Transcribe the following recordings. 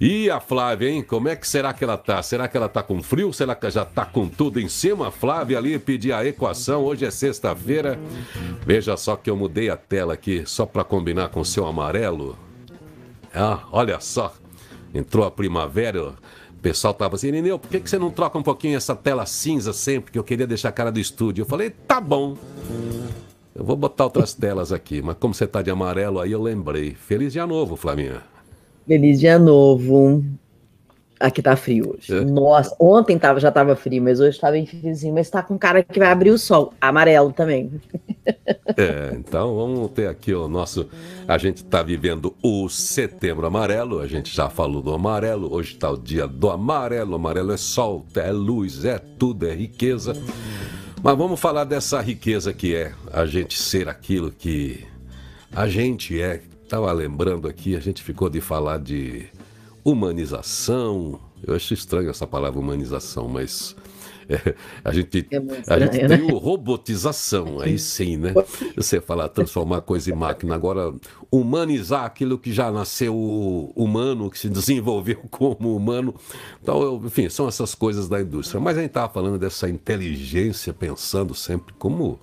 E a Flávia, hein? Como é que será que ela tá? Será que ela tá com frio? Será que já tá com tudo em cima? Flávia ali pedir a equação. Hoje é sexta-feira. Veja só que eu mudei a tela aqui só para combinar com o seu amarelo. Ah, olha só. Entrou a primavera. O pessoal tava assim, Nineu, por que, que você não troca um pouquinho essa tela cinza sempre? Que eu queria deixar a cara do estúdio. Eu falei, tá bom. Eu vou botar outras telas aqui, mas como você tá de amarelo aí, eu lembrei. Feliz dia novo, Flaminha. Feliz dia novo. Aqui tá frio hoje. É. Nossa, ontem tava, já tava frio, mas hoje tá bem friozinho. Mas tá com cara que vai abrir o sol. Amarelo também. É, então vamos ter aqui o nosso. A gente tá vivendo o setembro amarelo, a gente já falou do amarelo, hoje tá o dia do amarelo. Amarelo é sol, é luz, é tudo, é riqueza. Mas vamos falar dessa riqueza que é a gente ser aquilo que a gente é, Estava lembrando aqui, a gente ficou de falar de humanização. Eu acho estranho essa palavra humanização, mas é, a gente, é a gente né? tem o robotização, aí sim, né? Você falar transformar coisa em máquina, agora humanizar aquilo que já nasceu humano, que se desenvolveu como humano. Então, enfim, são essas coisas da indústria. Mas a gente estava falando dessa inteligência, pensando sempre como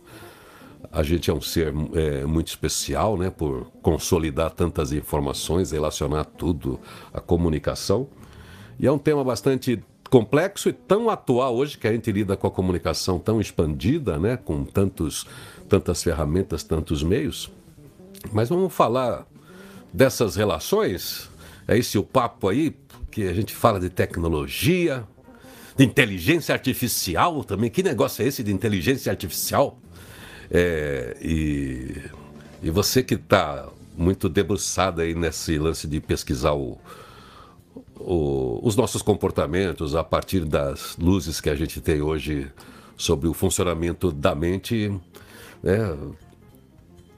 a gente é um ser é, muito especial, né, por consolidar tantas informações, relacionar tudo à comunicação. E é um tema bastante complexo e tão atual hoje que a gente lida com a comunicação tão expandida, né, com tantos, tantas ferramentas, tantos meios. Mas vamos falar dessas relações. É esse o papo aí, que a gente fala de tecnologia, de inteligência artificial também. Que negócio é esse de inteligência artificial? É, e, e você que está muito debruçada aí nesse lance de pesquisar o, o, os nossos comportamentos a partir das luzes que a gente tem hoje sobre o funcionamento da mente, né?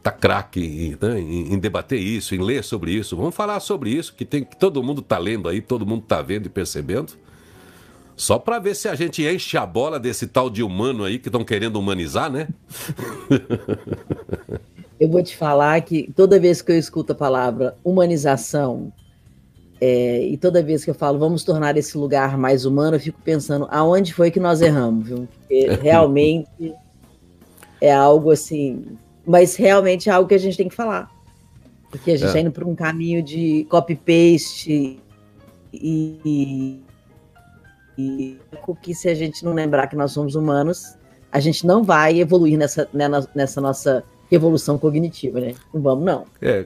tá craque né? em, em, debater isso, em ler sobre isso. Vamos falar sobre isso, que tem que todo mundo está lendo aí, todo mundo está vendo e percebendo. Só para ver se a gente enche a bola desse tal de humano aí que estão querendo humanizar, né? eu vou te falar que toda vez que eu escuto a palavra humanização, é, e toda vez que eu falo vamos tornar esse lugar mais humano, eu fico pensando aonde foi que nós erramos, viu? Porque realmente é algo assim. Mas realmente é algo que a gente tem que falar. Porque a gente está é. indo por um caminho de copy-paste e, e que se a gente não lembrar que nós somos humanos, a gente não vai evoluir nessa, né, nessa nossa evolução cognitiva, né? Não vamos, não. É.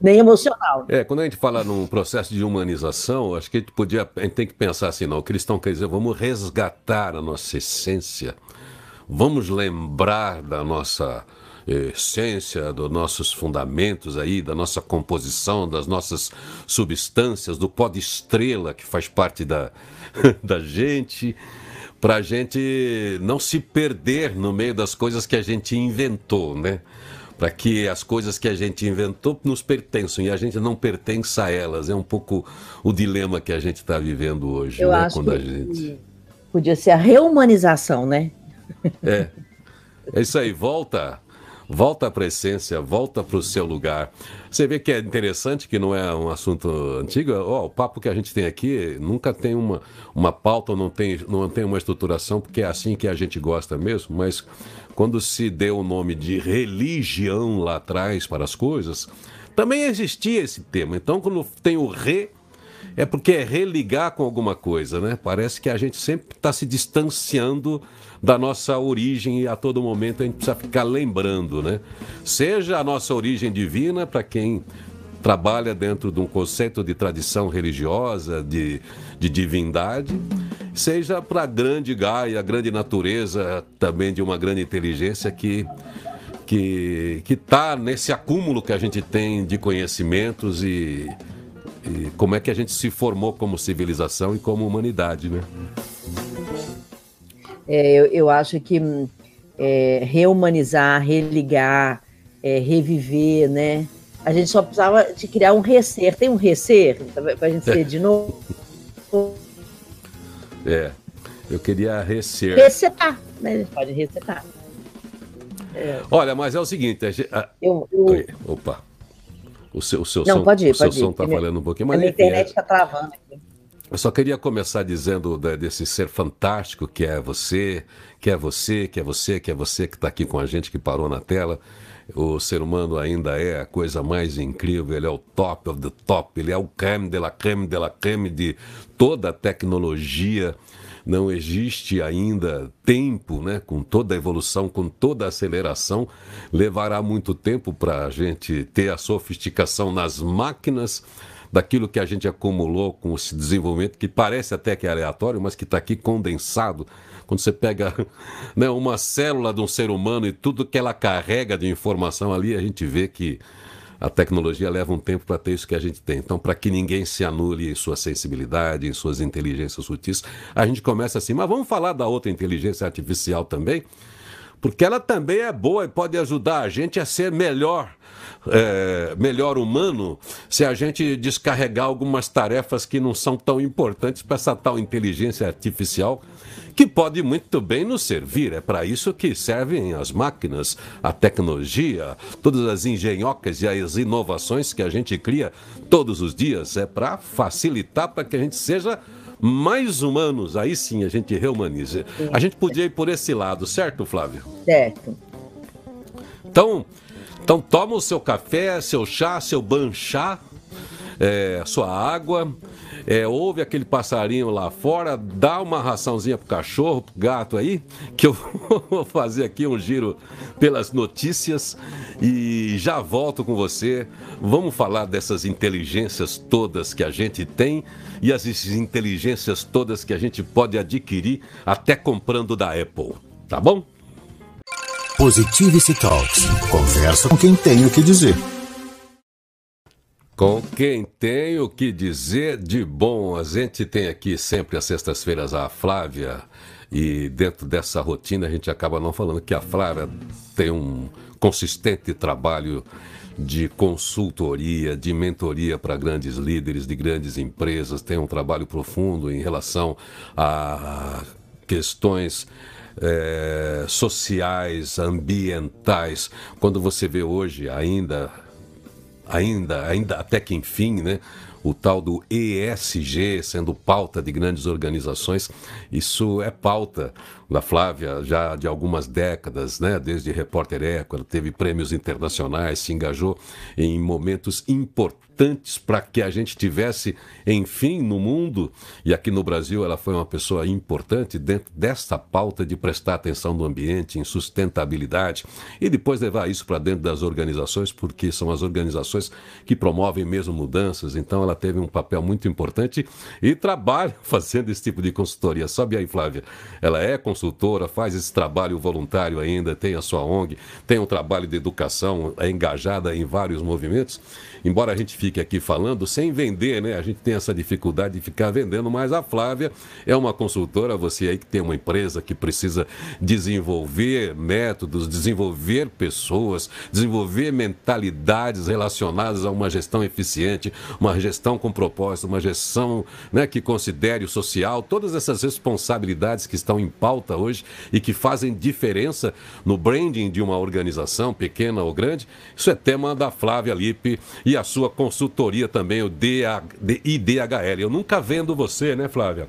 Nem emocional. É, quando a gente fala num processo de humanização, acho que a gente podia, a gente tem que pensar assim, não, o cristão quer dizer, vamos resgatar a nossa essência, vamos lembrar da nossa essência, dos nossos fundamentos aí, da nossa composição, das nossas substâncias, do pó de estrela que faz parte da, da gente, para a gente não se perder no meio das coisas que a gente inventou, né? Para que as coisas que a gente inventou nos pertençam e a gente não pertence a elas. É um pouco o dilema que a gente está vivendo hoje, Eu né? Acho Quando a gente... Podia ser a reumanização, né? É. É isso aí, volta volta para a essência, volta para o seu lugar. Você vê que é interessante que não é um assunto antigo. Oh, o papo que a gente tem aqui nunca tem uma, uma pauta, não tem, não tem uma estruturação, porque é assim que a gente gosta mesmo, mas quando se deu o nome de religião lá atrás para as coisas, também existia esse tema. Então, quando tem o re, é porque é religar com alguma coisa, né? Parece que a gente sempre está se distanciando da nossa origem e a todo momento a gente precisa ficar lembrando, né? Seja a nossa origem divina para quem trabalha dentro de um conceito de tradição religiosa, de, de divindade, seja para a grande Gaia, a grande natureza também de uma grande inteligência que que está nesse acúmulo que a gente tem de conhecimentos e, e como é que a gente se formou como civilização e como humanidade, né? É, eu, eu, acho que é, reumanizar, religar, é, reviver, né? A gente só precisava de criar um recer. Tem um recer para a gente ser de novo? É, eu queria recer. Resetar, né? A gente pode resetar. É. Olha, mas é o seguinte, a a... Eu, eu... Opa. O seu, o seu Não, som, pode ir, o seu som está falhando um pouquinho. Mas a internet está é... travando aqui. Eu só queria começar dizendo desse ser fantástico que é você, que é você, que é você, que é você que está aqui com a gente, que parou na tela. O ser humano ainda é a coisa mais incrível, ele é o top of the top, ele é o creme de la creme de la creme de toda a tecnologia. Não existe ainda tempo, né? com toda a evolução, com toda a aceleração, levará muito tempo para a gente ter a sofisticação nas máquinas daquilo que a gente acumulou com esse desenvolvimento, que parece até que é aleatório, mas que está aqui condensado. Quando você pega né, uma célula de um ser humano e tudo que ela carrega de informação ali, a gente vê que a tecnologia leva um tempo para ter isso que a gente tem. Então, para que ninguém se anule em sua sensibilidade, em suas inteligências sutis, a gente começa assim. Mas vamos falar da outra inteligência artificial também, porque ela também é boa e pode ajudar a gente a ser melhor é, melhor humano se a gente descarregar algumas tarefas que não são tão importantes para essa tal inteligência artificial que pode muito bem nos servir. É para isso que servem as máquinas, a tecnologia, todas as engenhocas e as inovações que a gente cria todos os dias. É para facilitar para que a gente seja mais humanos. Aí sim a gente reumanize. A gente podia ir por esse lado, certo, Flávio? Certo. Então, então toma o seu café, seu chá, seu banchá, é, sua água, é, ouve aquele passarinho lá fora, dá uma raçãozinha pro cachorro, pro gato aí, que eu vou fazer aqui um giro pelas notícias e já volto com você. Vamos falar dessas inteligências todas que a gente tem e as inteligências todas que a gente pode adquirir até comprando da Apple, tá bom? Positivity Talks. Conversa com quem tem o que dizer. Com quem tem o que dizer de bom. A gente tem aqui sempre às sextas-feiras a Flávia. E dentro dessa rotina a gente acaba não falando que a Flávia tem um consistente trabalho de consultoria, de mentoria para grandes líderes de grandes empresas, tem um trabalho profundo em relação a questões é, sociais, ambientais. Quando você vê hoje ainda, ainda, ainda até que enfim, né? O tal do ESG sendo pauta de grandes organizações. Isso é pauta da Flávia já de algumas décadas, né? desde Repórter Eco, ela teve prêmios internacionais, se engajou em momentos importantes para que a gente tivesse, enfim, no mundo, e aqui no Brasil ela foi uma pessoa importante dentro dessa pauta de prestar atenção no ambiente, em sustentabilidade, e depois levar isso para dentro das organizações, porque são as organizações que promovem mesmo mudanças, então ela teve um papel muito importante e trabalha fazendo esse tipo de consultoria. Sabe aí, Flávia? Ela é consultora, faz esse trabalho voluntário ainda, tem a sua ONG, tem um trabalho de educação, é engajada em vários movimentos embora a gente fique aqui falando sem vender, né? A gente tem essa dificuldade de ficar vendendo, mas a Flávia é uma consultora, você aí que tem uma empresa que precisa desenvolver métodos, desenvolver pessoas, desenvolver mentalidades relacionadas a uma gestão eficiente, uma gestão com propósito, uma gestão né, que considere o social, todas essas responsabilidades que estão em pauta hoje e que fazem diferença no branding de uma organização, pequena ou grande, isso é tema da Flávia Lippe e a sua consultoria também, o IDHL. Eu nunca vendo você, né, Flávia?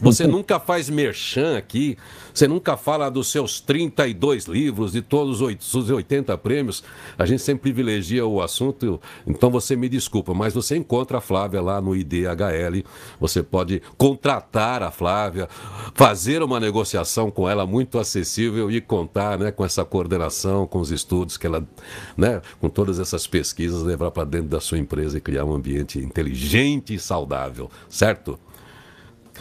Você nunca faz merchan aqui, você nunca fala dos seus 32 livros, de todos os 80 prêmios. A gente sempre privilegia o assunto, então você me desculpa, mas você encontra a Flávia lá no IDHL. Você pode contratar a Flávia, fazer uma negociação com ela muito acessível e contar né, com essa coordenação, com os estudos que ela, né, com todas essas pesquisas, levar para dentro da sua empresa e criar um ambiente inteligente e saudável, certo?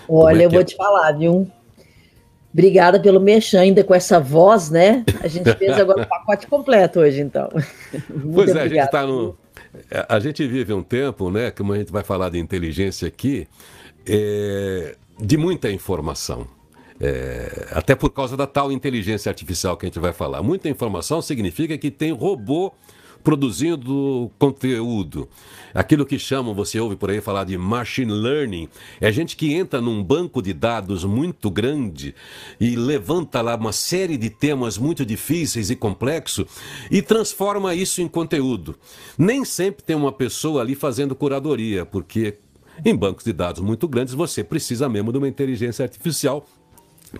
Olha, é eu vou é? te falar, viu? Obrigada pelo mexer ainda com essa voz, né? A gente fez agora o pacote completo hoje, então. pois é, a gente está no. É, a gente vive um tempo, né? Como a gente vai falar de inteligência aqui, é, de muita informação. É, até por causa da tal inteligência artificial que a gente vai falar. Muita informação significa que tem robô produzindo conteúdo. Aquilo que chamam, você ouve por aí falar de machine learning, é gente que entra num banco de dados muito grande e levanta lá uma série de temas muito difíceis e complexos e transforma isso em conteúdo. Nem sempre tem uma pessoa ali fazendo curadoria, porque em bancos de dados muito grandes você precisa mesmo de uma inteligência artificial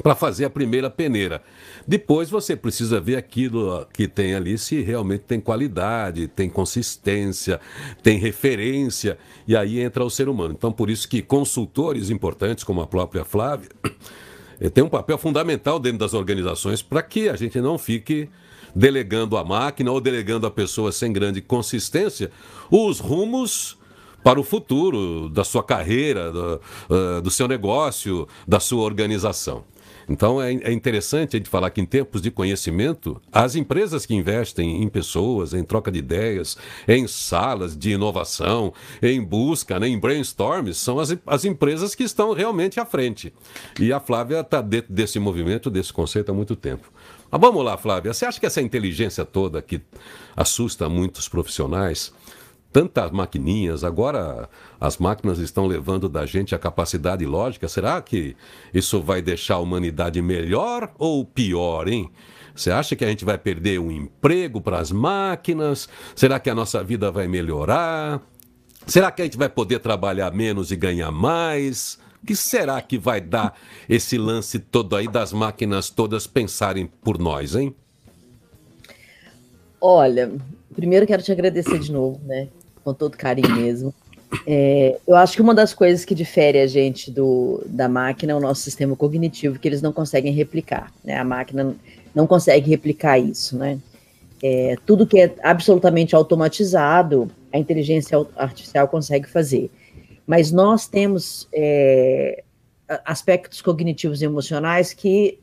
para fazer a primeira peneira. Depois você precisa ver aquilo que tem ali se realmente tem qualidade, tem consistência, tem referência, e aí entra o ser humano. Então, por isso que consultores importantes, como a própria Flávia, tem um papel fundamental dentro das organizações para que a gente não fique delegando a máquina ou delegando a pessoa sem grande consistência os rumos para o futuro da sua carreira, do, uh, do seu negócio, da sua organização. Então é, é interessante a gente falar que em tempos de conhecimento, as empresas que investem em pessoas, em troca de ideias, em salas de inovação, em busca, né, em brainstorms, são as, as empresas que estão realmente à frente. E a Flávia está dentro desse movimento, desse conceito há muito tempo. Mas vamos lá, Flávia. Você acha que essa inteligência toda que assusta muitos profissionais tantas maquininhas, agora as máquinas estão levando da gente a capacidade lógica. Será que isso vai deixar a humanidade melhor ou pior, hein? Você acha que a gente vai perder um emprego para as máquinas? Será que a nossa vida vai melhorar? Será que a gente vai poder trabalhar menos e ganhar mais? O que será que vai dar esse lance todo aí das máquinas todas pensarem por nós, hein? Olha, primeiro quero te agradecer de novo, né? Com todo carinho mesmo. É, eu acho que uma das coisas que difere a gente do, da máquina é o nosso sistema cognitivo, que eles não conseguem replicar. Né? A máquina não consegue replicar isso. Né? É, tudo que é absolutamente automatizado, a inteligência artificial consegue fazer. Mas nós temos é, aspectos cognitivos e emocionais que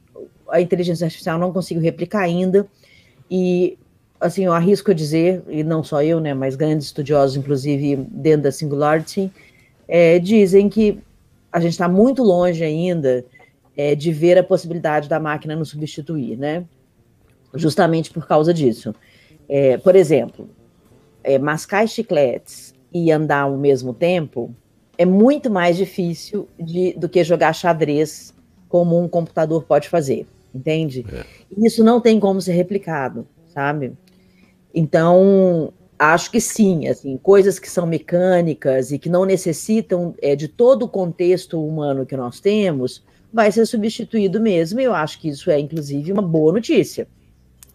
a inteligência artificial não conseguiu replicar ainda. E assim, eu arrisco dizer, e não só eu, né, mas grandes estudiosos, inclusive dentro da Singularity, é, dizem que a gente está muito longe ainda é, de ver a possibilidade da máquina nos substituir, né? Justamente por causa disso. É, por exemplo, é, mascar chicletes e andar ao mesmo tempo é muito mais difícil de, do que jogar xadrez como um computador pode fazer, entende? É. Isso não tem como ser replicado, sabe? Então, acho que sim, assim, coisas que são mecânicas e que não necessitam é, de todo o contexto humano que nós temos, vai ser substituído mesmo, e eu acho que isso é, inclusive, uma boa notícia,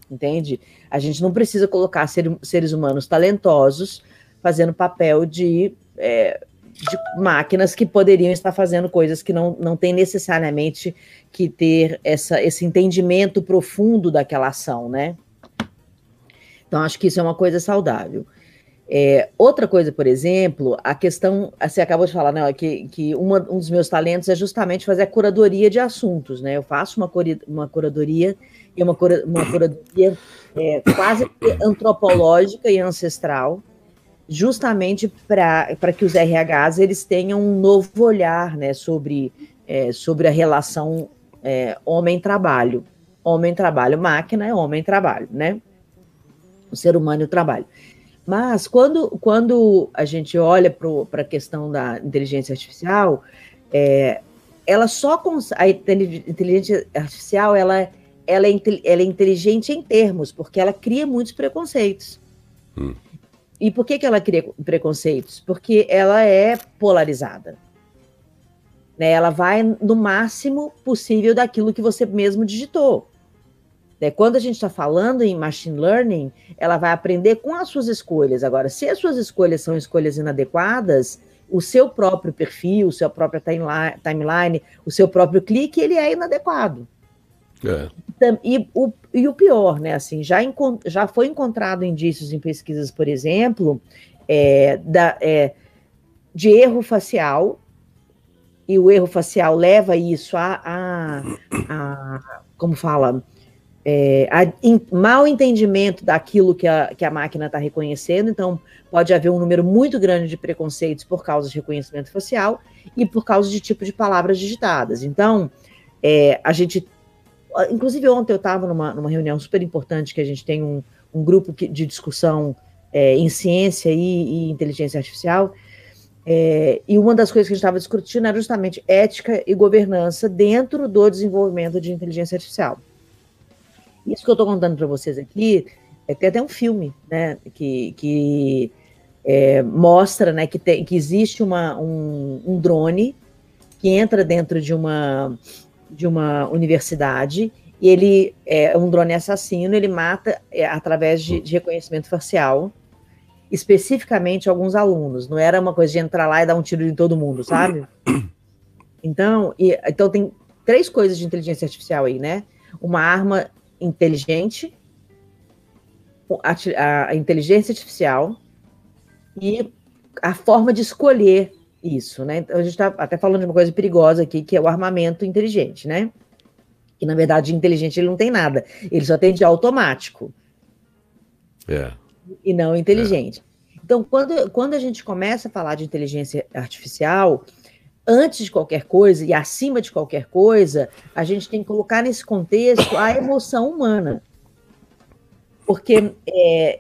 entende? A gente não precisa colocar ser, seres humanos talentosos fazendo papel de, é, de máquinas que poderiam estar fazendo coisas que não, não tem necessariamente que ter essa, esse entendimento profundo daquela ação, né? Então, acho que isso é uma coisa saudável. É, outra coisa, por exemplo, a questão, você acabou de falar, né, que, que uma, um dos meus talentos é justamente fazer a curadoria de assuntos, né? Eu faço uma, uma curadoria e uma, cura, uma curadoria é, quase antropológica e ancestral, justamente para que os RHs eles tenham um novo olhar, né, sobre, é, sobre a relação é, homem-trabalho. Homem-trabalho, máquina é homem-trabalho, né? O ser humano e o trabalho. Mas quando, quando a gente olha para a questão da inteligência artificial, é, ela só a inteligência artificial ela, ela, é, ela é inteligente em termos, porque ela cria muitos preconceitos. Hum. E por que, que ela cria preconceitos? Porque ela é polarizada. Né? Ela vai no máximo possível daquilo que você mesmo digitou. Né? Quando a gente está falando em machine learning, ela vai aprender com as suas escolhas. Agora, se as suas escolhas são escolhas inadequadas, o seu próprio perfil, o seu próprio timeline, o seu próprio clique, ele é inadequado. É. E, o, e o pior, né? Assim, já, já foi encontrado indícios em pesquisas, por exemplo, é, da, é, de erro facial, e o erro facial leva isso a, a, a como fala, é, a, in, mal entendimento daquilo que a, que a máquina está reconhecendo, então pode haver um número muito grande de preconceitos por causa de reconhecimento facial e por causa de tipo de palavras digitadas. Então, é, a gente. Inclusive, ontem eu estava numa, numa reunião super importante que a gente tem um, um grupo que, de discussão é, em ciência e, e, inteligência artificial. É, e uma das coisas que a gente estava discutindo era justamente ética e governança dentro do desenvolvimento de inteligência artificial. Isso que eu estou contando para vocês aqui é tem até um filme, né, que, que é, mostra, né, que, tem, que existe uma, um, um drone que entra dentro de uma de uma universidade e ele é um drone assassino, ele mata é, através de, de, reconhecimento facial, especificamente alguns alunos. Não era uma coisa de entrar lá e dar um tiro em todo mundo, sabe? Então, e, então tem três coisas de inteligência artificial aí, né? Uma arma inteligente, a, a inteligência artificial e a forma de escolher isso, né? Então, a gente está até falando de uma coisa perigosa aqui, que é o armamento inteligente, né? Que na verdade inteligente ele não tem nada, ele só tem de automático. É. E não inteligente. É. Então, quando, quando a gente começa a falar de inteligência artificial, antes de qualquer coisa e acima de qualquer coisa, a gente tem que colocar nesse contexto a emoção humana. Porque, é,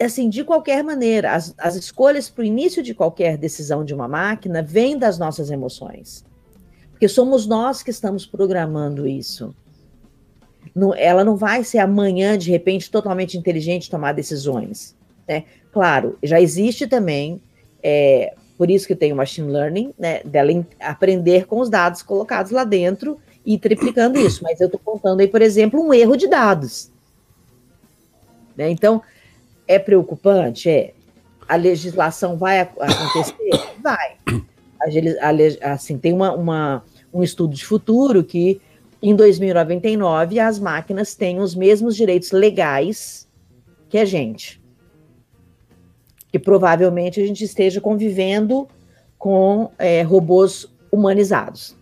assim, de qualquer maneira, as, as escolhas para o início de qualquer decisão de uma máquina vêm das nossas emoções. Porque somos nós que estamos programando isso. Não, ela não vai ser amanhã, de repente, totalmente inteligente tomar decisões. Né? Claro, já existe também é, por isso que tem o machine learning, né, dela aprender com os dados colocados lá dentro e triplicando isso. Mas eu estou contando aí, por exemplo, um erro de dados. Né? Então, é preocupante? É. A legislação vai acontecer? Vai. A, a, assim, tem uma, uma, um estudo de futuro que em 2099 as máquinas têm os mesmos direitos legais que a gente que provavelmente a gente esteja convivendo com é, robôs humanizados.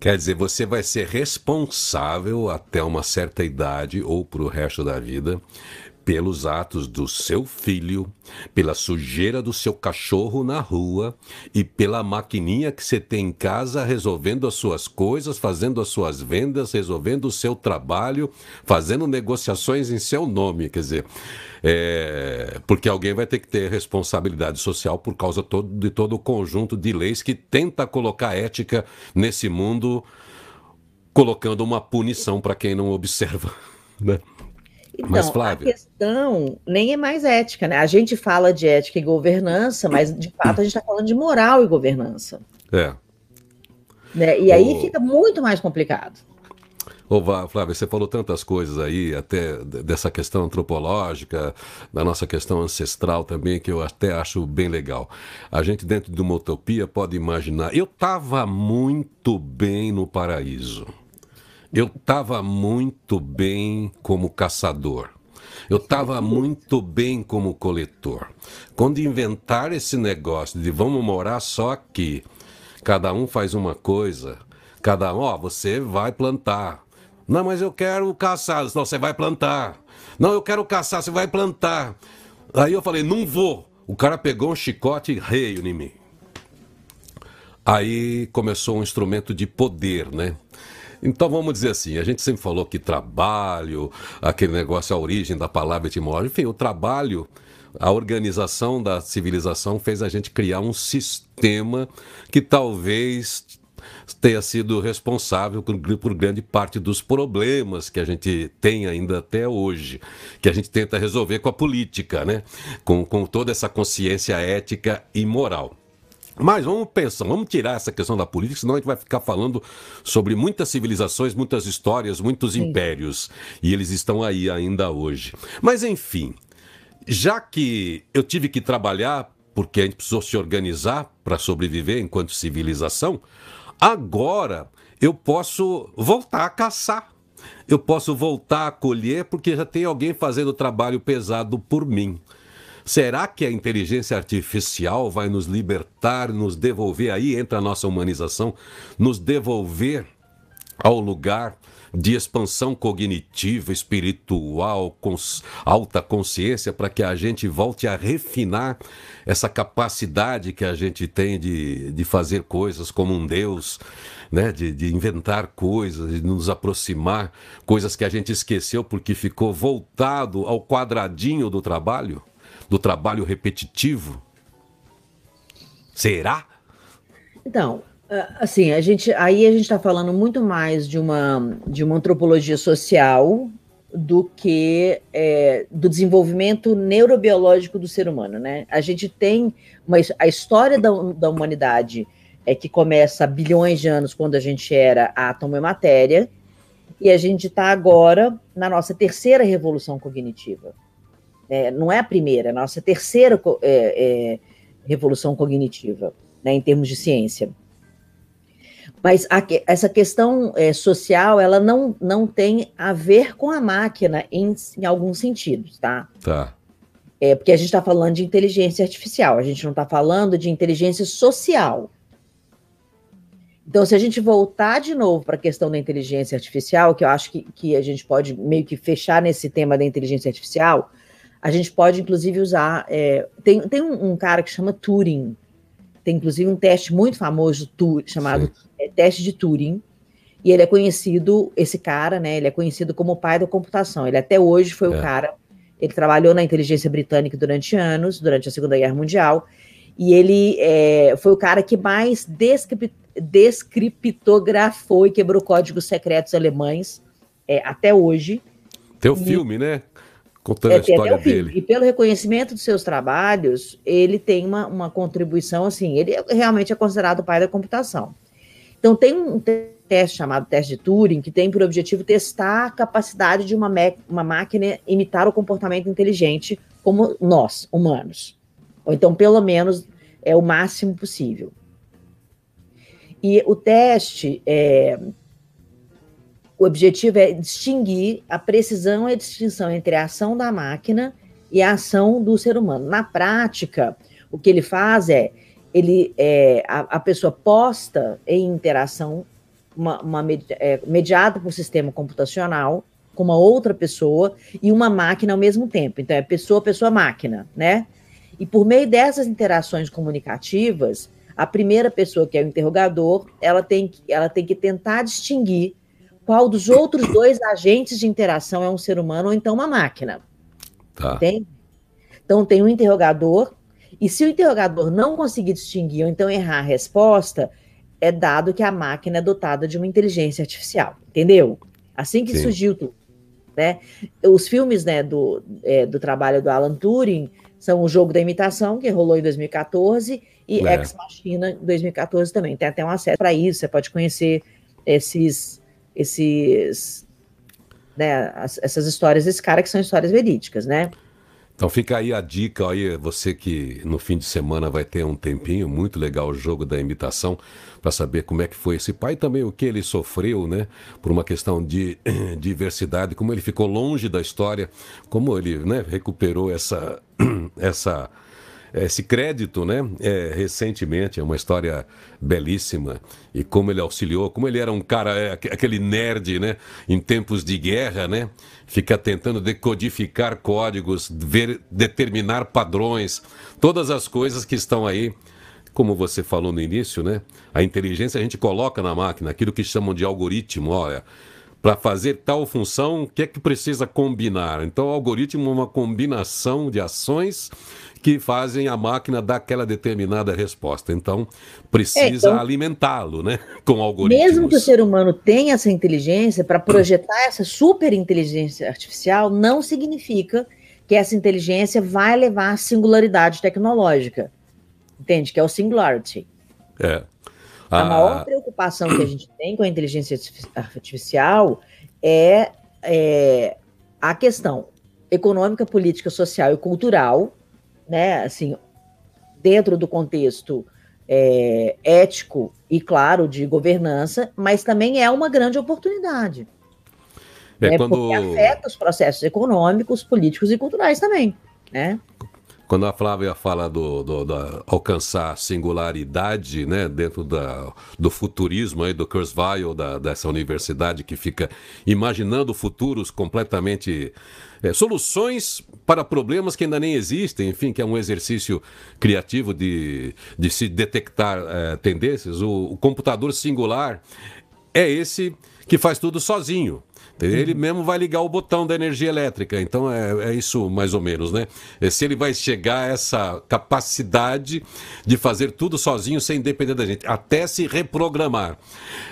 Quer dizer, você vai ser responsável até uma certa idade ou para o resto da vida pelos atos do seu filho, pela sujeira do seu cachorro na rua e pela maquininha que você tem em casa resolvendo as suas coisas, fazendo as suas vendas, resolvendo o seu trabalho, fazendo negociações em seu nome. Quer dizer, é, porque alguém vai ter que ter responsabilidade social por causa todo, de todo o conjunto de leis que tenta colocar ética nesse mundo, colocando uma punição para quem não observa. Né? Então, mas, Flávio... a questão nem é mais ética, né? A gente fala de ética e governança, mas de fato a gente está falando de moral e governança. É. Né? E aí fica muito mais complicado. Ô, Flávio, você falou tantas coisas aí, até dessa questão antropológica, da nossa questão ancestral também, que eu até acho bem legal. A gente, dentro de uma utopia, pode imaginar. Eu estava muito bem no paraíso. Eu estava muito bem como caçador. Eu estava muito bem como coletor. Quando inventaram esse negócio de vamos morar só aqui, cada um faz uma coisa, cada um, ó, você vai plantar. Não, mas eu quero caçar. Não, você vai plantar. Não, eu quero caçar, você vai plantar. Aí eu falei, não vou. O cara pegou um chicote e reio em mim. Aí começou um instrumento de poder, né? Então vamos dizer assim, a gente sempre falou que trabalho, aquele negócio, a origem da palavra etimológica, enfim, o trabalho, a organização da civilização fez a gente criar um sistema que talvez tenha sido responsável por, por, grande parte dos problemas que a gente tem ainda até hoje, que a gente tenta resolver com a política, né? com, com toda essa consciência ética e moral. Mas vamos pensar, vamos tirar essa questão da política, senão a gente vai ficar falando sobre muitas civilizações, muitas histórias, muitos Sim. impérios. E eles estão aí ainda hoje. Mas enfim, já que eu tive que trabalhar, porque a gente precisou se organizar para sobreviver enquanto civilização, agora eu posso voltar a caçar. Eu posso voltar a colher porque já tem alguém fazendo o trabalho pesado por mim. Será que a inteligência artificial vai nos libertar, nos devolver aí entra a nossa humanização, nos devolver ao lugar de expansão cognitiva, espiritual, alta consciência, para que a gente volte a refinar essa capacidade que a gente tem de, de fazer coisas como um Deus, né? de, de inventar coisas, de nos aproximar, coisas que a gente esqueceu porque ficou voltado ao quadradinho do trabalho, do trabalho repetitivo. Será? Então, assim, a gente, aí a gente está falando muito mais de uma, de uma antropologia social do que é, do desenvolvimento neurobiológico do ser humano, né? A gente tem uma, a história da, da humanidade é que começa há bilhões de anos quando a gente era átomo e matéria e a gente está agora na nossa terceira revolução cognitiva. É, não é a primeira, é a nossa terceira é, é revolução cognitiva, né, em termos de ciência. Mas a, essa questão é, social, ela não, não tem a ver com a máquina em, em alguns sentidos, tá? Tá. É, porque a gente está falando de inteligência artificial, a gente não está falando de inteligência social. Então, se a gente voltar de novo para a questão da inteligência artificial, que eu acho que, que a gente pode meio que fechar nesse tema da inteligência artificial, a gente pode, inclusive, usar. É, tem tem um, um, cara que chama Turing, tem inclusive um teste muito famoso chamado é, teste de Turing. E ele é conhecido, esse cara, né? Ele é conhecido como o pai da computação. Ele até hoje foi é. o cara. Ele trabalhou na inteligência britânica durante anos, durante a Segunda Guerra Mundial. E ele é, foi o cara que mais descriptografou e quebrou códigos secretos alemães é, até hoje. Tem o filme, né? Contando é, a história dele. E pelo reconhecimento dos seus trabalhos, ele tem uma, uma contribuição, assim, ele realmente é considerado o pai da computação. Então, tem um teste chamado teste de Turing, que tem por objetivo testar a capacidade de uma, uma máquina imitar o comportamento inteligente como nós, humanos. Ou então, pelo menos, é o máximo possível. E o teste é, o objetivo é distinguir a precisão e a distinção entre a ação da máquina e a ação do ser humano. Na prática, o que ele faz é, ele é, a, a pessoa posta em interação, uma, uma é, mediada por sistema computacional, com uma outra pessoa e uma máquina ao mesmo tempo. Então, é pessoa, pessoa, máquina, né? E por meio dessas interações comunicativas, a primeira pessoa, que é o interrogador, ela tem, ela tem que tentar distinguir qual dos outros dois agentes de interação é um ser humano ou então uma máquina. Tá. Entende? Então tem um interrogador, e se o interrogador não conseguir distinguir ou então errar a resposta, é dado que a máquina é dotada de uma inteligência artificial, entendeu? Assim que Sim. surgiu tudo. Né? Os filmes né, do, é, do trabalho do Alan Turing são o Jogo da Imitação, que rolou em 2014, e é. Ex Machina, em 2014 também. Tem até um acesso para isso, você pode conhecer esses esses, né, essas histórias desse cara que são histórias verídicas, né? Então fica aí a dica, aí você que no fim de semana vai ter um tempinho, muito legal o jogo da imitação, para saber como é que foi esse pai também, o que ele sofreu, né, por uma questão de diversidade, como ele ficou longe da história, como ele, né, recuperou essa, essa esse crédito, né? É, recentemente, é uma história belíssima. E como ele auxiliou, como ele era um cara, é, aquele nerd, né? Em tempos de guerra, né? Fica tentando decodificar códigos, ver, determinar padrões, todas as coisas que estão aí. Como você falou no início, né? A inteligência a gente coloca na máquina, aquilo que chamam de algoritmo. Olha, para fazer tal função, o que é que precisa combinar? Então, o algoritmo é uma combinação de ações que fazem a máquina dar aquela determinada resposta. Então, precisa é, então, alimentá-lo, né? Com algoritmos. Mesmo que o ser humano tenha essa inteligência, para projetar essa super inteligência artificial, não significa que essa inteligência vai levar à singularidade tecnológica. Entende? Que é o singularity. É. A, a maior preocupação que a gente tem com a inteligência artificial é, é a questão econômica, política, social e cultural né, assim, dentro do contexto é, ético e, claro, de governança, mas também é uma grande oportunidade. É, né, quando... Porque afeta os processos econômicos, políticos e culturais também, né? Quando a Flávia fala do, do, do alcançar singularidade, né, dentro da, do futurismo aí do Kurzweil, da, dessa universidade que fica imaginando futuros completamente é, soluções para problemas que ainda nem existem, enfim, que é um exercício criativo de, de se detectar é, tendências. O, o computador singular é esse que faz tudo sozinho. Ele mesmo vai ligar o botão da energia elétrica. Então é, é, isso mais ou menos, né? É, se ele vai chegar a essa capacidade de fazer tudo sozinho sem depender da gente, até se reprogramar.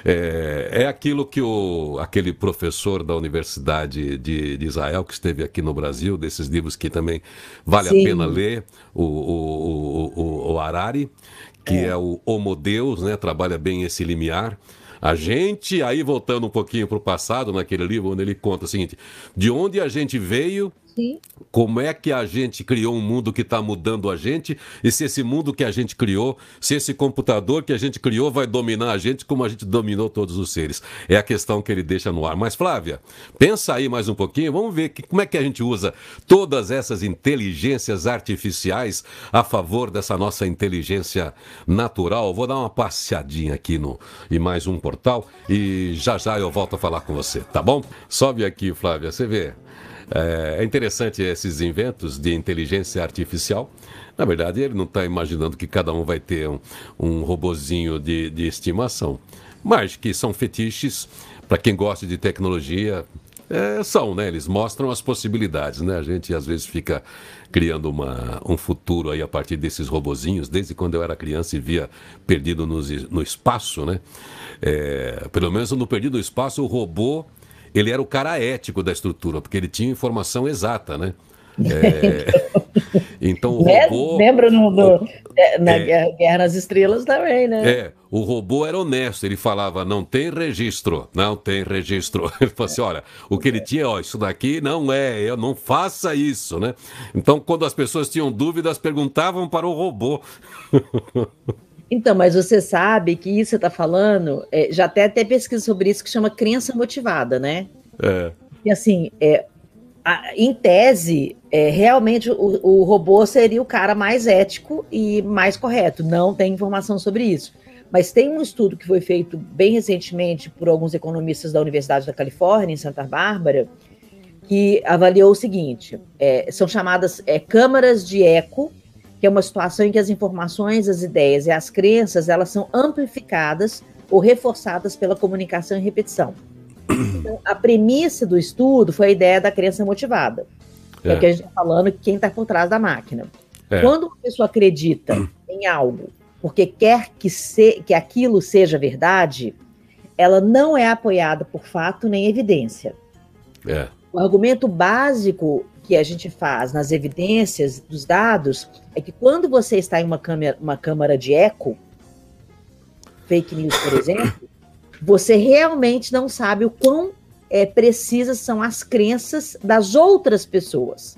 É, é aquilo que o, aquele professor da Universidade de, de, Israel, que esteve aqui no Brasil, desses livros que também vale Sim. a pena ler, o, o, o, o Harari, que é. é o Homo Deus, né? Trabalha bem esse limiar. A gente, aí voltando um pouquinho para o passado, naquele livro onde ele conta o seguinte: de onde a gente veio Como é que a gente criou um mundo que está mudando a gente? E se esse mundo que a gente criou, se esse computador que a gente criou vai dominar a gente como a gente dominou todos os seres? É a questão que ele deixa no ar. Mas, Flávia, pensa aí mais um pouquinho, vamos ver que, como é que a gente usa todas essas inteligências artificiais a favor dessa nossa inteligência natural. Vou dar uma passeadinha aqui no e mais um portal e já já eu volto a falar com você, tá bom? Sobe aqui, Flávia, você vê. É, é interessante esses inventos de inteligência artificial. Na verdade, ele não está imaginando que cada um vai ter um, um robozinho de, de estimação, mas que são fetiches para quem gosta de tecnologia. É, são, né? Eles mostram as possibilidades, né? A gente às vezes fica criando uma, um futuro aí a partir desses robozinhos, desde quando eu era criança e via perdido no, no espaço, né? É, pelo menos no perdido espaço, o robô ele era o cara ético da estrutura, porque ele tinha informação exata, né? É, então o né? robô. Lembra no, no, é, na é, Guerra nas Estrelas também, né? É, o robô era honesto, ele falava: não tem registro, não tem registro. Ele falou assim: olha, o que ele tinha, ó, isso daqui não é, eu não faça isso, né? Então, quando as pessoas tinham dúvidas, perguntavam para o robô. Então, mas você sabe que isso você está falando, é, já até até pesquisa sobre isso que chama crença motivada, né? É. E assim, é, a, em tese, é, realmente o, o, robô seria o cara mais ético e mais correto. Não tem informação sobre isso. Mas tem um estudo que foi feito bem recentemente por alguns economistas da Universidade da Califórnia, em Santa Bárbara, que avaliou o seguinte: é, são chamadas é, câmaras de eco que é uma situação em que as informações, as ideias e as crenças elas são amplificadas ou reforçadas pela comunicação e repetição. Então, a premissa do estudo foi a ideia da crença motivada. É, é que a gente está falando quem está por trás da máquina. É. Quando uma pessoa acredita em algo porque quer que, se, que aquilo seja verdade, ela não é apoiada por fato nem evidência. É. O argumento básico que a gente faz nas evidências dos dados é que quando você está em uma câmera, uma câmara de eco, fake news, por exemplo, você realmente não sabe o quão é, precisas são as crenças das outras pessoas.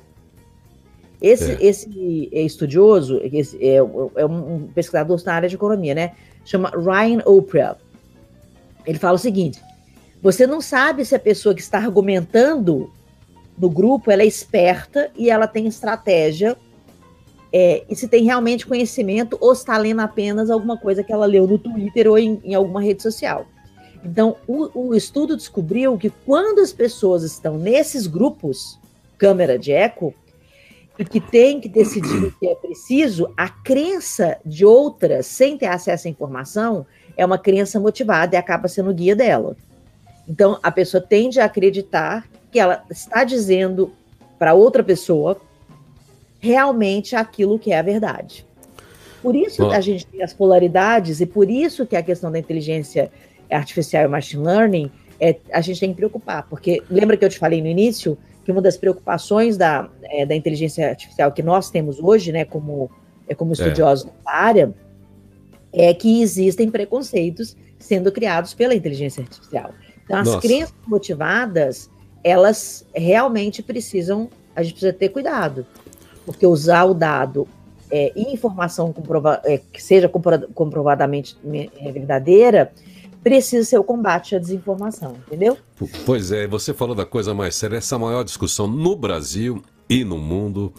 Esse, é. esse estudioso esse é, é, um pesquisador na área de economia, né? Chama Ryan Oprah. Ele fala o seguinte: você não sabe se a pessoa que está argumentando no grupo, ela é esperta e ela tem estratégia. É, e se tem realmente conhecimento ou está lendo apenas alguma coisa que ela leu no Twitter ou em, em alguma rede social. Então, o, o, estudo descobriu que quando as pessoas estão nesses grupos, câmera de eco, e que tem que decidir o que é preciso, a crença de outras, sem ter acesso à informação, é uma crença motivada e acaba sendo guia dela. Então, a pessoa tende a acreditar que ela está dizendo para outra pessoa realmente aquilo que é a verdade. Por isso Bom. a gente tem as polaridades e por isso que a questão da inteligência artificial e machine learning é, a gente tem que preocupar, porque lembra que eu te falei no início que uma das preocupações da, é, da inteligência artificial que nós temos hoje, né, como, é, como estudiosos é. da área, é que existem preconceitos sendo criados pela inteligência artificial. Então, as Nossa. crenças motivadas, elas realmente precisam, a gente precisa ter cuidado, porque usar o dado é, informação comprova, é, que seja comprovadamente é, verdadeira precisa ser o combate à desinformação, entendeu? Pois é, você falou da coisa mais séria, essa maior discussão no Brasil e no mundo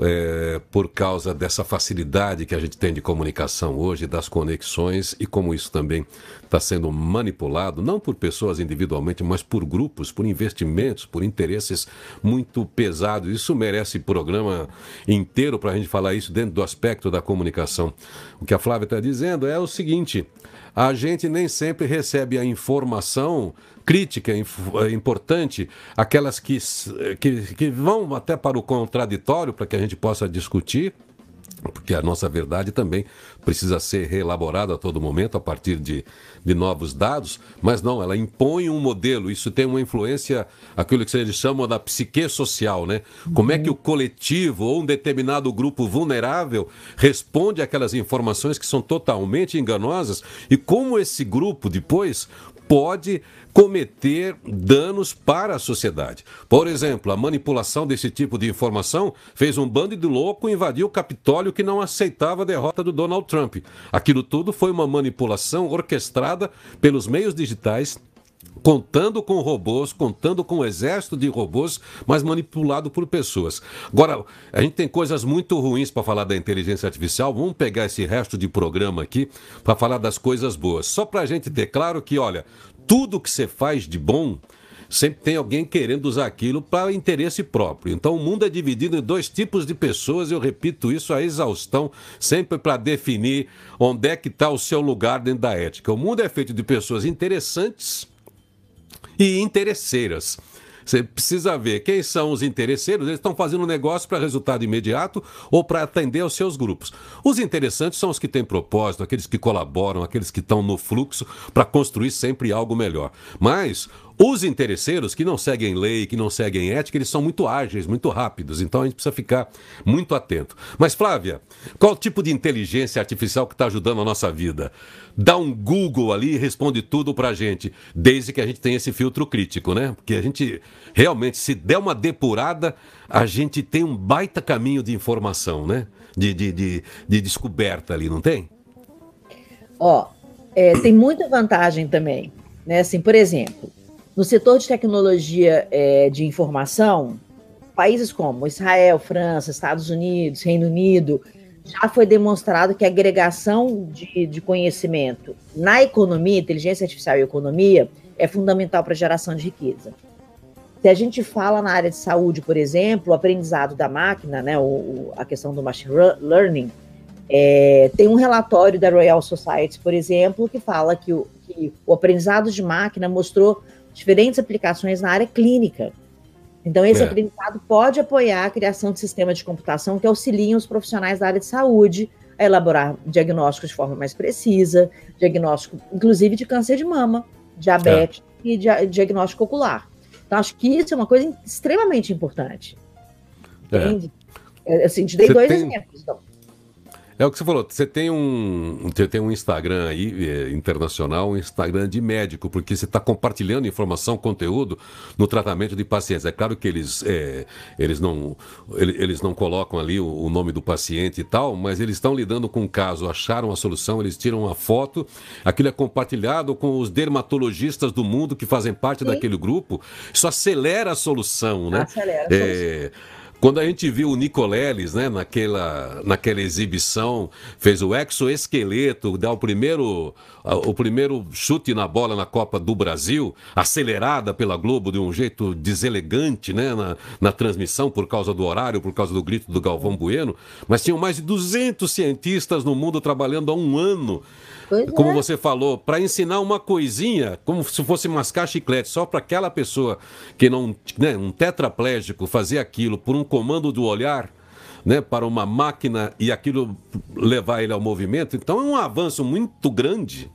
é, por causa dessa facilidade que a gente tem de comunicação hoje, das conexões e como isso também está sendo manipulado, não por pessoas individualmente, mas por grupos, por investimentos, por interesses muito pesados. Isso merece programa inteiro para a gente falar isso dentro do aspecto da comunicação. O que a Flávia está dizendo é o seguinte: a gente nem sempre recebe a informação crítica importante, aquelas que, que, que vão até para o contraditório para que a gente possa discutir porque a nossa verdade também precisa ser reelaborada a todo momento a partir de, de novos dados, mas não, ela impõe um modelo, isso tem uma influência, aquilo que eles chamam da psique social, né? Como é que o coletivo ou um determinado grupo vulnerável responde àquelas informações que são totalmente enganosas e como esse grupo depois pode cometer danos para a sociedade. Por exemplo, a manipulação desse tipo de informação fez um bando de louco invadir o Capitólio que não aceitava a derrota do Donald Trump. Aquilo tudo foi uma manipulação orquestrada pelos meios digitais contando com robôs, contando com um exército de robôs, mas manipulado por pessoas. Agora, a gente tem coisas muito ruins para falar da inteligência artificial. Vamos pegar esse resto de programa aqui para falar das coisas boas. Só para a gente ter claro que, olha, tudo que você faz de bom, sempre tem alguém querendo usar aquilo para interesse próprio. Então o mundo é dividido em dois tipos de pessoas, eu repito isso a exaustão, sempre para definir onde é que está o seu lugar dentro da ética. O mundo é feito de pessoas interessantes e interesseiras. Você precisa ver quem são os interesseiros, eles estão fazendo negócio para resultado imediato ou para atender aos seus grupos. Os interessantes são os que têm propósito, aqueles que colaboram, aqueles que estão no fluxo para construir sempre algo melhor. Mas os interesseiros que não seguem lei, que não seguem ética, eles são muito ágeis, muito rápidos, então a gente precisa ficar muito atento. Mas, Flávia, qual tipo de inteligência artificial que está ajudando a nossa vida? Dá um Google ali e responde tudo para a gente, desde que a gente tenha esse filtro crítico, né? Porque a gente realmente, se der uma depurada, a gente tem um baita caminho de informação, né? De, de, de, de descoberta ali, não tem? Ó, é, tem muita vantagem também. Né? Assim, por exemplo, no setor de tecnologia é, de informação, países como Israel, França, Estados Unidos, Reino Unido, já foi demonstrado que a agregação de, de conhecimento na economia, inteligência artificial e economia, é fundamental para a geração de riqueza. Se a gente fala na área de saúde, por exemplo, o aprendizado da máquina, né, o, a questão do machine learning, é, tem um relatório da Royal Society, por exemplo, que fala que o, que o aprendizado de máquina mostrou diferentes aplicações na área clínica. Então, esse é. aprendizado pode apoiar a criação de sistemas de computação que auxiliem os profissionais da área de saúde a elaborar diagnósticos de forma mais precisa, diagnóstico, inclusive de câncer de mama, diabetes é. e di diagnóstico ocular. Então, acho que isso é uma coisa extremamente importante. É. Entende? É. Assim, te dei Você dois tem... exemplos. Então. É o que você falou, você tem um, você tem um Instagram aí, é, internacional, um Instagram de médico, porque você está compartilhando informação, conteúdo no tratamento de pacientes. É claro que eles, é, eles, não, eles não colocam ali o, o, nome do paciente e tal, mas eles estão lidando com o caso, acharam a solução, eles tiram uma foto, aquilo é compartilhado com os dermatologistas do mundo que fazem parte Sim. daquele grupo. Isso acelera a solução, né? Acelera a é, solução. Quando a gente viu o Nicoleles, né, naquela, naquela exibição, fez o exoesqueleto, dá o primeiro, o primeiro chute na bola na Copa do Brasil, acelerada pela Globo de um jeito deselegante, né, na, na transmissão por causa do horário, por causa do grito do Galvão Bueno, mas tinham mais de 200 cientistas no mundo trabalhando há um ano Pois como é. você falou, para ensinar uma coisinha, como se fosse mascar chiclete, só para aquela pessoa que não, né, um tetraplégico fazer aquilo por um comando do olhar, né, para uma máquina e aquilo levar ele ao movimento, então é um avanço muito grande.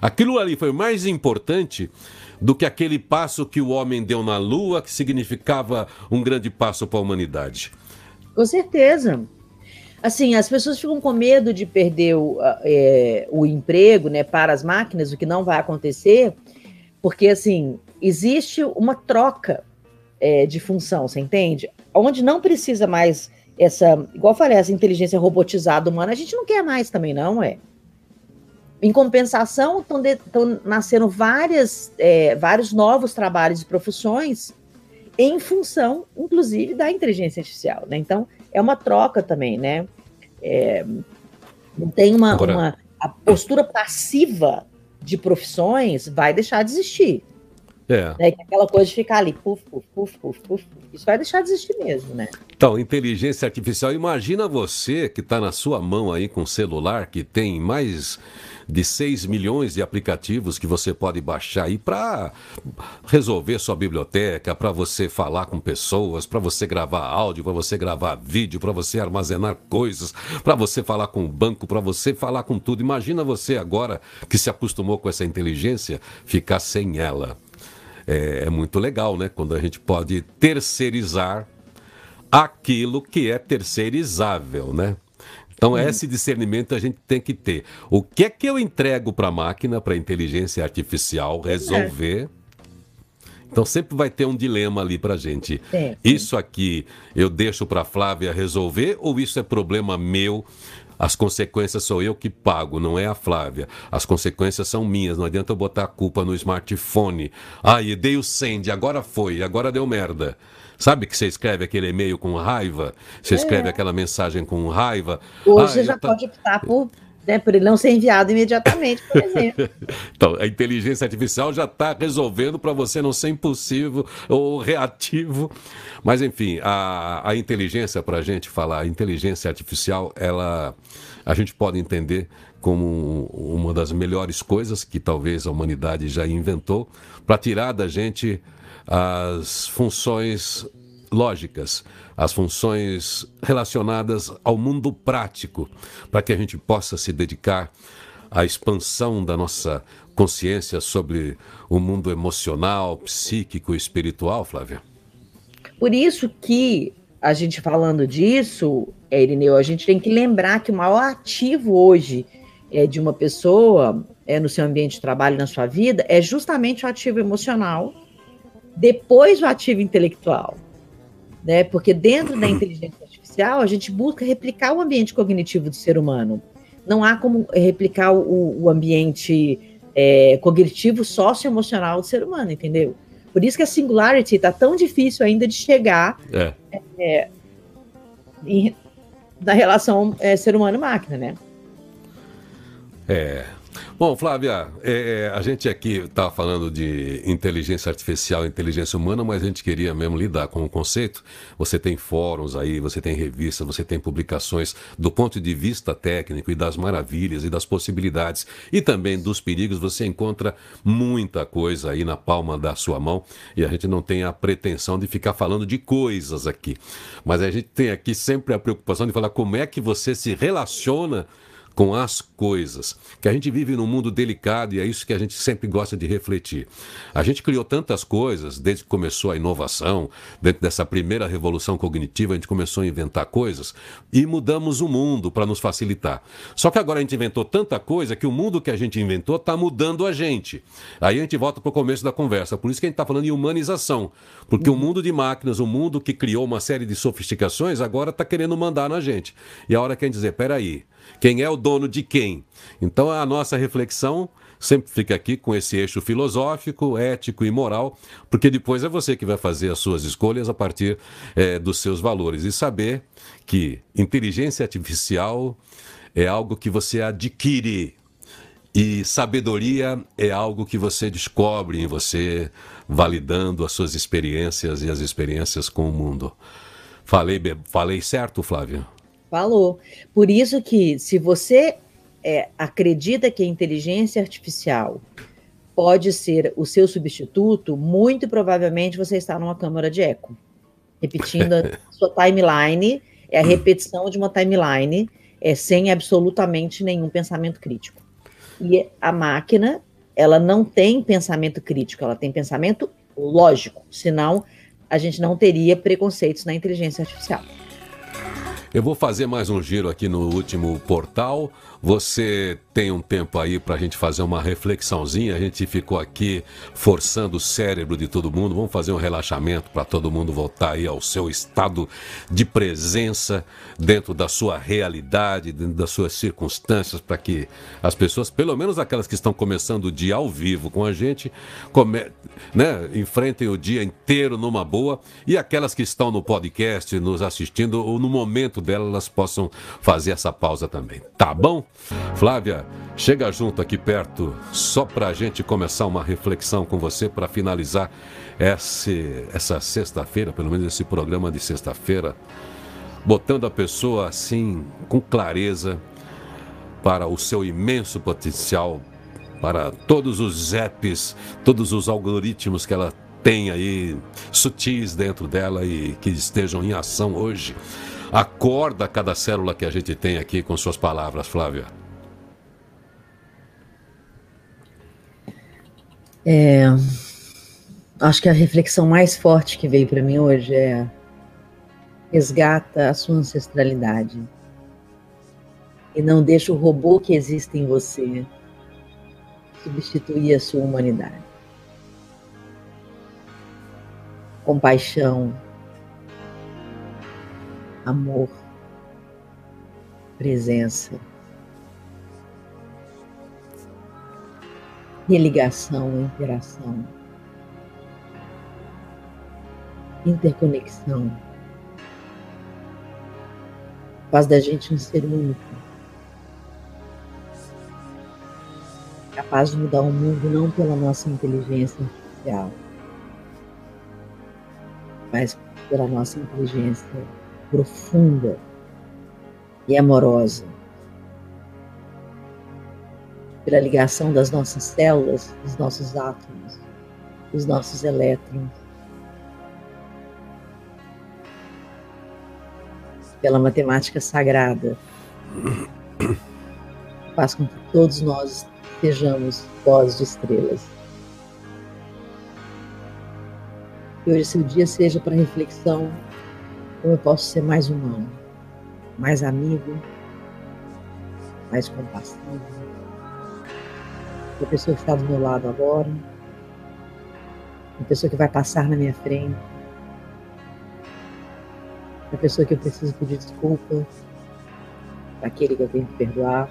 Aquilo ali foi mais importante do que aquele passo que o homem deu na Lua, que significava um grande passo para a humanidade. Com certeza assim, as pessoas ficam com medo de perder o, é, o emprego, né, para as máquinas, o que não vai acontecer, porque, assim, existe uma troca é, de função, você entende? Onde não precisa mais essa, igual eu falei, essa inteligência robotizada humana, a gente não quer mais também, não é? Em compensação, estão nascendo várias, é, vários novos trabalhos e profissões em função, inclusive, da inteligência artificial, né? Então, é uma troca também, né? É, não tem uma, Agora... uma a postura passiva de profissões vai deixar de existir. É. Né? Aquela coisa de ficar ali, puf, puf, puf, puf, puf, isso vai deixar de existir mesmo, né? Então, inteligência artificial, imagina você que está na sua mão aí com um celular que tem mais de 6 milhões de aplicativos que você pode baixar aí para resolver sua biblioteca, para você falar com pessoas, para você gravar áudio, para você gravar vídeo, para você armazenar coisas, para você falar com o banco, para você falar com tudo. Imagina você agora que se acostumou com essa inteligência ficar sem ela. É, é muito legal, né? Quando a gente pode terceirizar aquilo que é terceirizável, né? Então, esse discernimento a gente tem que ter. O que é que eu entrego para a máquina, para a inteligência artificial resolver? Então, sempre vai ter um dilema ali para a gente. É. Isso aqui eu deixo para a Flávia resolver ou isso é problema meu? As consequências sou eu que pago, não é a Flávia. As consequências são minhas, não adianta eu botar a culpa no smartphone. Ah, e dei o send, agora foi, agora deu merda. Sabe que você escreve aquele e-mail com raiva? Você é. escreve aquela mensagem com raiva. Hoje ah, já tá... pode optar por, né, por ele não ser enviado imediatamente, por exemplo. então, a inteligência artificial já está resolvendo para você não ser impulsivo ou reativo. Mas, enfim, a, a inteligência, para a gente falar, a inteligência artificial, ela a gente pode entender como uma das melhores coisas que talvez a humanidade já inventou para tirar da gente as funções lógicas, as funções relacionadas ao mundo prático, para que a gente possa se dedicar à expansão da nossa consciência sobre o mundo emocional, psíquico e espiritual, Flávia? Por isso que a gente falando disso, Irineu, a gente tem que lembrar que o maior ativo hoje é, de uma pessoa é, no seu ambiente de trabalho, na sua vida, é justamente o ativo emocional depois o ativo intelectual. Né? Porque dentro da inteligência artificial, a gente busca replicar o ambiente cognitivo do ser humano. Não há como replicar o, o ambiente é, cognitivo socioemocional do ser humano, entendeu? Por isso que a singularity está tão difícil ainda de chegar é. É, em, na relação é, ser humano-máquina, né? É, Bom, Flávia, é, é a gente aqui está falando de inteligência artificial, inteligência humana, mas a gente queria mesmo lidar com o conceito. Você tem fóruns aí, você tem revistas, você tem publicações do ponto de vista técnico e das maravilhas e das possibilidades e também dos perigos. Você encontra muita coisa aí na palma da sua mão e a gente não tem a pretensão de ficar falando de coisas aqui, mas a gente tem aqui sempre a preocupação de falar como é que você se relaciona com as coisas. Que a gente vive num mundo delicado e é isso que a gente sempre gosta de refletir. A gente criou tantas coisas desde que começou a inovação, dentro dessa primeira revolução cognitiva, a gente começou a inventar coisas e mudamos o mundo para nos facilitar. Só que agora a gente inventou tanta coisa que o mundo que a gente inventou está mudando a gente. Aí a gente volta para o começo da conversa. Por isso que a gente está falando em humanização. Porque o mundo de máquinas, o mundo que criou uma série de sofisticações, agora está querendo mandar na gente. E a hora que a gente dizer, peraí, quem é o dono de quem? Então a nossa reflexão sempre fica aqui com esse eixo filosófico, ético e moral, porque depois é você que vai fazer as suas escolhas a partir é, dos seus valores e saber que inteligência artificial é algo que você adquire e sabedoria é algo que você descobre em você, validando as suas experiências e as experiências com o mundo. Falei, falei certo, Flávio? Falou. Por isso que, se você é, acredita que a inteligência artificial pode ser o seu substituto, muito provavelmente você está numa câmara de eco. Repetindo a sua timeline, é a repetição de uma timeline é, sem absolutamente nenhum pensamento crítico. E a máquina, ela não tem pensamento crítico, ela tem pensamento lógico, senão a gente não teria preconceitos na inteligência artificial. Eu vou fazer mais um giro aqui no último portal, você tem um tempo aí para a gente fazer uma reflexãozinha. A gente ficou aqui forçando o cérebro de todo mundo. Vamos fazer um relaxamento para todo mundo voltar aí ao seu estado de presença dentro da sua realidade, dentro das suas circunstâncias, para que as pessoas, pelo menos aquelas que estão começando o dia ao vivo com a gente, come, né, enfrentem o dia inteiro numa boa e aquelas que estão no podcast nos assistindo ou no momento delas elas possam fazer essa pausa também. Tá bom? Flávia, chega junto aqui perto, só para a gente começar uma reflexão com você para finalizar esse, essa sexta-feira, pelo menos esse programa de sexta-feira, botando a pessoa assim, com clareza, para o seu imenso potencial, para todos os apps, todos os algoritmos que ela tem aí, sutis dentro dela e que estejam em ação hoje. Acorda cada célula que a gente tem aqui com suas palavras, Flávia. É, acho que a reflexão mais forte que veio para mim hoje é resgata a sua ancestralidade e não deixa o robô que existe em você substituir a sua humanidade. Compaixão, amor, presença, religação, interação, interconexão, faz da gente um ser único, capaz de mudar o mundo não pela nossa inteligência artificial, mas pela nossa inteligência profunda e amorosa. Pela ligação das nossas células, dos nossos átomos, dos nossos elétrons. Pela matemática sagrada. Faz com que todos nós sejamos voz de estrelas. Que hoje seu dia seja para reflexão como eu posso ser mais humano, mais amigo, mais compassivo. A pessoa que está do meu lado agora, a pessoa que vai passar na minha frente, a pessoa que eu preciso pedir desculpa, aquele que eu tenho que perdoar,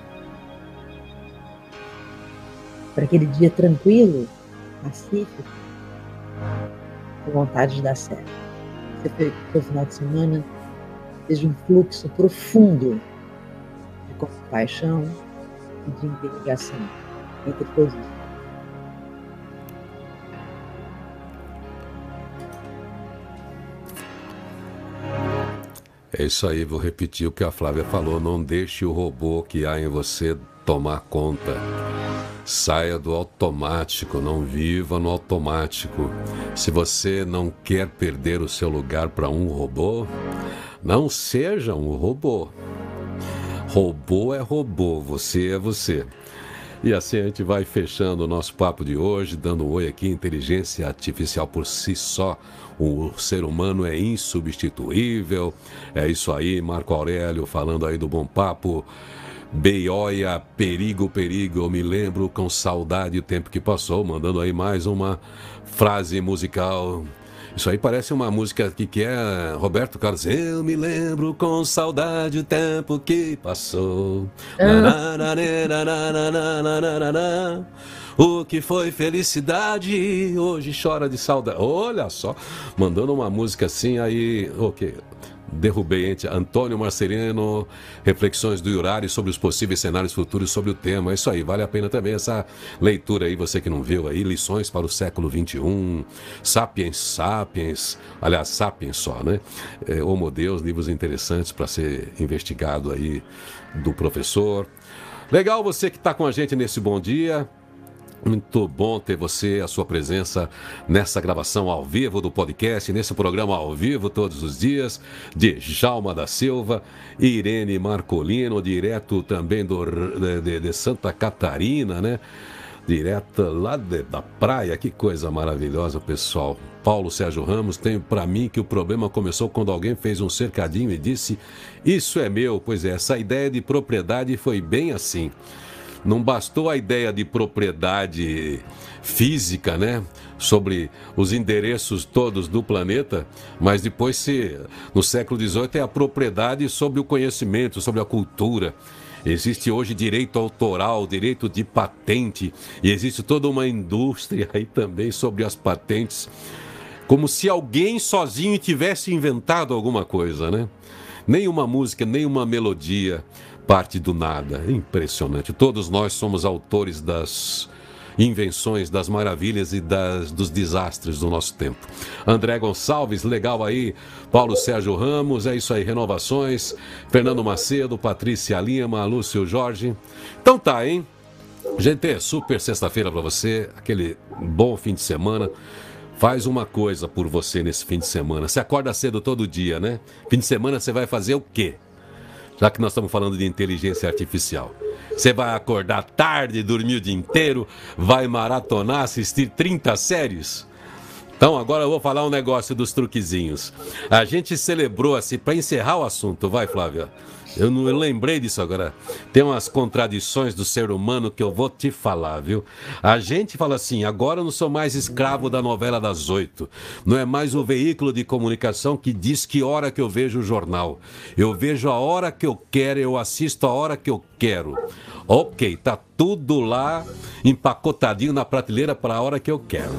para aquele dia tranquilo, pacífico, com vontade de dar certo que o final de semana seja um fluxo profundo de compaixão e de interligação entre todos. É isso aí, vou repetir o que a Flávia falou. Não deixe o robô que há em você tomar conta. Saia do automático, não viva no automático. Se você não quer perder o seu lugar para um robô, não seja um robô. Robô é robô, você é você. E assim a gente vai fechando o nosso papo de hoje, dando um oi aqui. Inteligência artificial por si só, o ser humano é insubstituível. É isso aí, Marco Aurélio falando aí do bom papo. Beioia, perigo, perigo, eu me lembro com saudade o tempo que passou, mandando aí mais uma frase musical. Isso aí parece uma música que, que é Roberto Carlos. Eu me lembro com saudade o tempo que passou. Ah. O que foi felicidade hoje chora de saudade. Olha só, mandando uma música assim aí, ok derrubei Antônio Marcelino, reflexões do Yurari sobre os possíveis cenários futuros sobre o tema. É isso aí, vale a pena também essa leitura aí, você que não viu aí, lições para o século XXI, Sapiens Sapiens, aliás, Sapiens só, né? É, Homo Deus, livros interessantes para ser investigado aí do professor. Legal você que está com a gente nesse bom dia. Muito bom ter você, a sua presença nessa gravação ao vivo do podcast, nesse programa ao vivo todos os dias, de Jalma da Silva, Irene Marcolino, direto também do, de, de Santa Catarina, né? Direto lá de, da praia, que coisa maravilhosa, pessoal. Paulo Sérgio Ramos, tenho para mim que o problema começou quando alguém fez um cercadinho e disse: Isso é meu. Pois é, essa ideia de propriedade foi bem assim. Não bastou a ideia de propriedade física, né? Sobre os endereços todos do planeta, mas depois se no século XVIII é a propriedade sobre o conhecimento, sobre a cultura. Existe hoje direito autoral, direito de patente, e existe toda uma indústria aí também sobre as patentes, como se alguém sozinho tivesse inventado alguma coisa, né? Nenhuma música, nenhuma melodia parte do nada. Impressionante. Todos nós somos autores das invenções, das maravilhas e das, dos desastres do nosso tempo. André Gonçalves, legal aí. Paulo Sérgio Ramos, é isso aí. Renovações. Fernando Macedo, Patrícia Lima, Lúcio Jorge. Então tá, hein? Gente, super sexta-feira para você. Aquele bom fim de semana. Faz uma coisa por você nesse fim de semana. Você acorda cedo todo dia, né? Fim de semana você vai fazer o quê? Já que nós estamos falando de inteligência artificial. Você vai acordar tarde, dormir o dia inteiro, vai maratonar, assistir 30 séries? Então, agora eu vou falar um negócio dos truquezinhos. A gente celebrou assim, para encerrar o assunto, vai, Flávia. Eu não eu lembrei disso agora. Tem umas contradições do ser humano que eu vou te falar, viu? A gente fala assim: agora eu não sou mais escravo da novela das oito. Não é mais o veículo de comunicação que diz que hora que eu vejo o jornal. Eu vejo a hora que eu quero, eu assisto a hora que eu quero. Ok, tá tudo lá empacotadinho na prateleira para a hora que eu quero.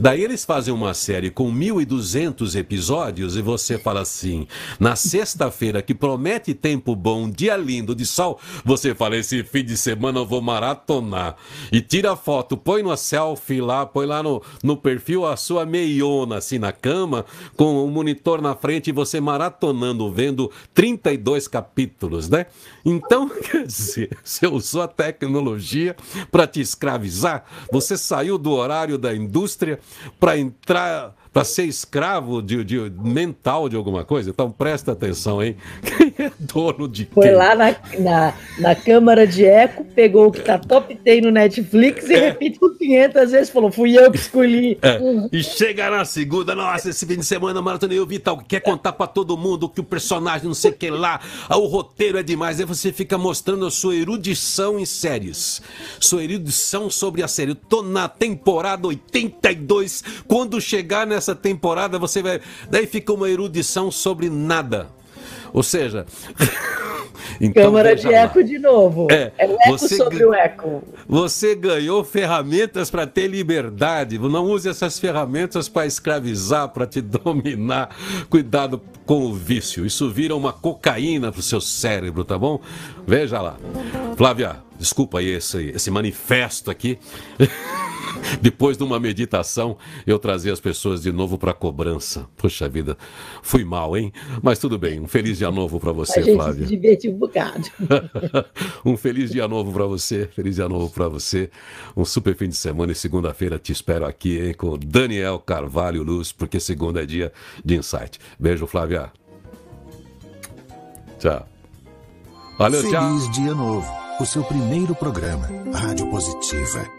Daí eles fazem uma série com 1.200 episódios e você fala assim: na sexta-feira que promete tempo bom, dia lindo de sol, você fala: esse fim de semana eu vou maratonar. E tira a foto, põe no selfie lá, põe lá no, no perfil a sua meiona assim na cama, com o monitor na frente e você maratonando, vendo 32 capítulos, né? Então, quer dizer, você usou a tecnologia para te escravizar, você saiu do horário da indústria para entrar para ser escravo de, de, mental de alguma coisa? Então presta atenção, hein? Dono de Foi lá na, na, na câmara de eco, pegou o que tá top 10 no Netflix e É. repetiu 500 vezes, falou, fui eu que escolhi. É. E chega na segunda, nossa, esse fim de semana maratona eu vi tal, quer contar pra todo mundo que o personagem não sei o que lá, ah, o roteiro é demais, aí você fica mostrando a sua erudição em séries, sua erudição sobre a série. Eu tô na temporada 82, quando chegar nessa temporada você vai, daí fica uma erudição sobre nada. Ou seja, então, Câmara de lá. eco de novo. É, É, o eco você sobre o eco. Você ganhou ferramentas para ter liberdade. Não use essas ferramentas para escravizar, para te dominar. Cuidado com o vício. Isso vira uma cocaína para o seu cérebro, tá bom? Veja lá. Flávia, desculpa aí esse, esse manifesto aqui. Depois de uma meditação, eu trazia as pessoas de novo para cobrança. Puxa vida, fui mal, hein? Mas tudo bem. Um feliz dia novo para A você, gente Flávia. se divertiu um bocado. um feliz dia novo para você, feliz dia novo para você. Um super fim de semana e segunda-feira te espero aqui, hein, com Daniel Carvalho Luz, porque segunda é dia de insight. Beijo, Flávia. Tchau. Valeu, tchau. Feliz Dia Novo, o seu primeiro programa. Rádio Positiva.